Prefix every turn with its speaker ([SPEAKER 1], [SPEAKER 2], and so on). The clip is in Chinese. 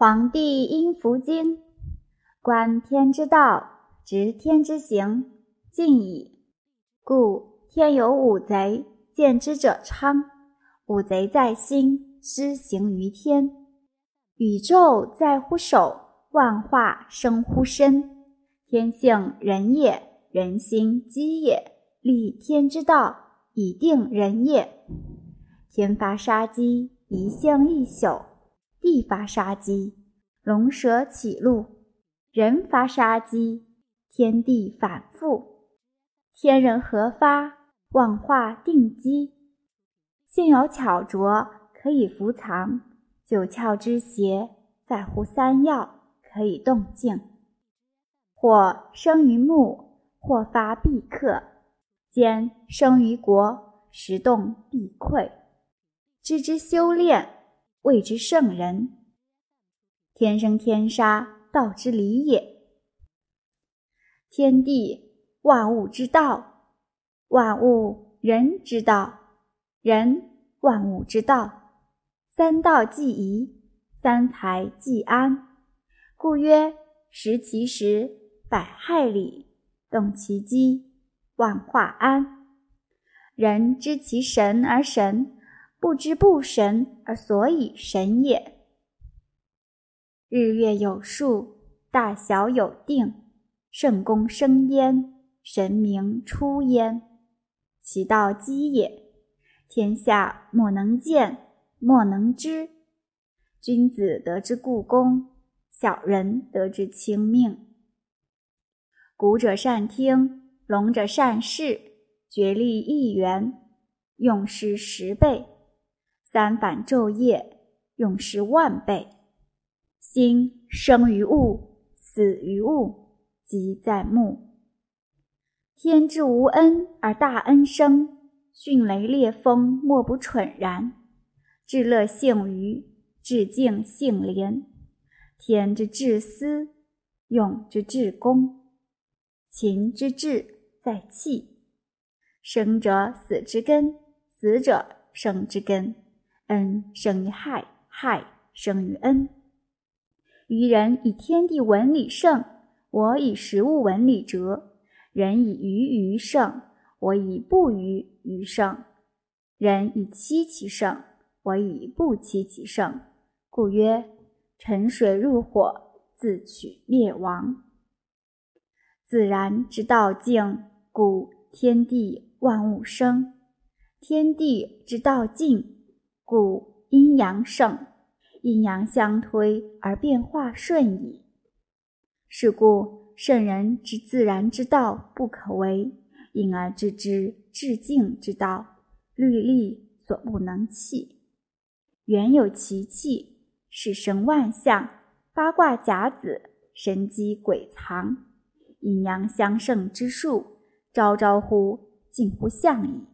[SPEAKER 1] 黄帝阴符经，观天之道，执天之行，尽矣。故天有五贼，见之者昌。五贼在心，施行于天。宇宙在乎手，万化生乎身。天性人也，人心机也。立天之道，以定人也。天发杀机，一向一宿。地发杀机，龙蛇起路；人发杀机，天地反复。天人合发，万化定机。性有巧拙，可以伏藏；九窍之邪，在乎三要，可以动静。或生于木，或发必克；兼生于国，时动必溃。知之修炼。谓之圣人。天生天杀，道之理也。天地万物之道，万物人之道，人万物之道。三道既宜，三才既安。故曰：食其食，百害里；动其机，万化安。人知其神而神。不知不神而所以神也。日月有数，大小有定，圣公生焉，神明出焉。其道基也。天下莫能见，莫能知。君子得之故宫，小人得之轻命。古者善听，聋者善视，觉力一元，用时十倍。三反昼夜，用时万倍。心生于物，死于物，即在目。天之无恩而大恩生，迅雷烈风莫不蠢然。至乐性愚，至敬性廉。天之至私，用之至公。勤之至在气。生者死之根，死者生之根。恩生于害，害生于恩。愚人以天地文理胜，我以食物文理折。人以愚愚胜，我以不愚愚胜。人以欺其胜，我以不欺其胜。故曰：沉水入火，自取灭亡。自然之道静，故天地万物生；天地之道静。故阴阳盛，阴阳相推而变化顺矣。是故圣人之自然之道不可为，因而知之至静之道，律例所不能弃。原有其气，是生万象，八卦甲子，神机鬼藏，阴阳相胜之术，昭昭乎近乎象矣。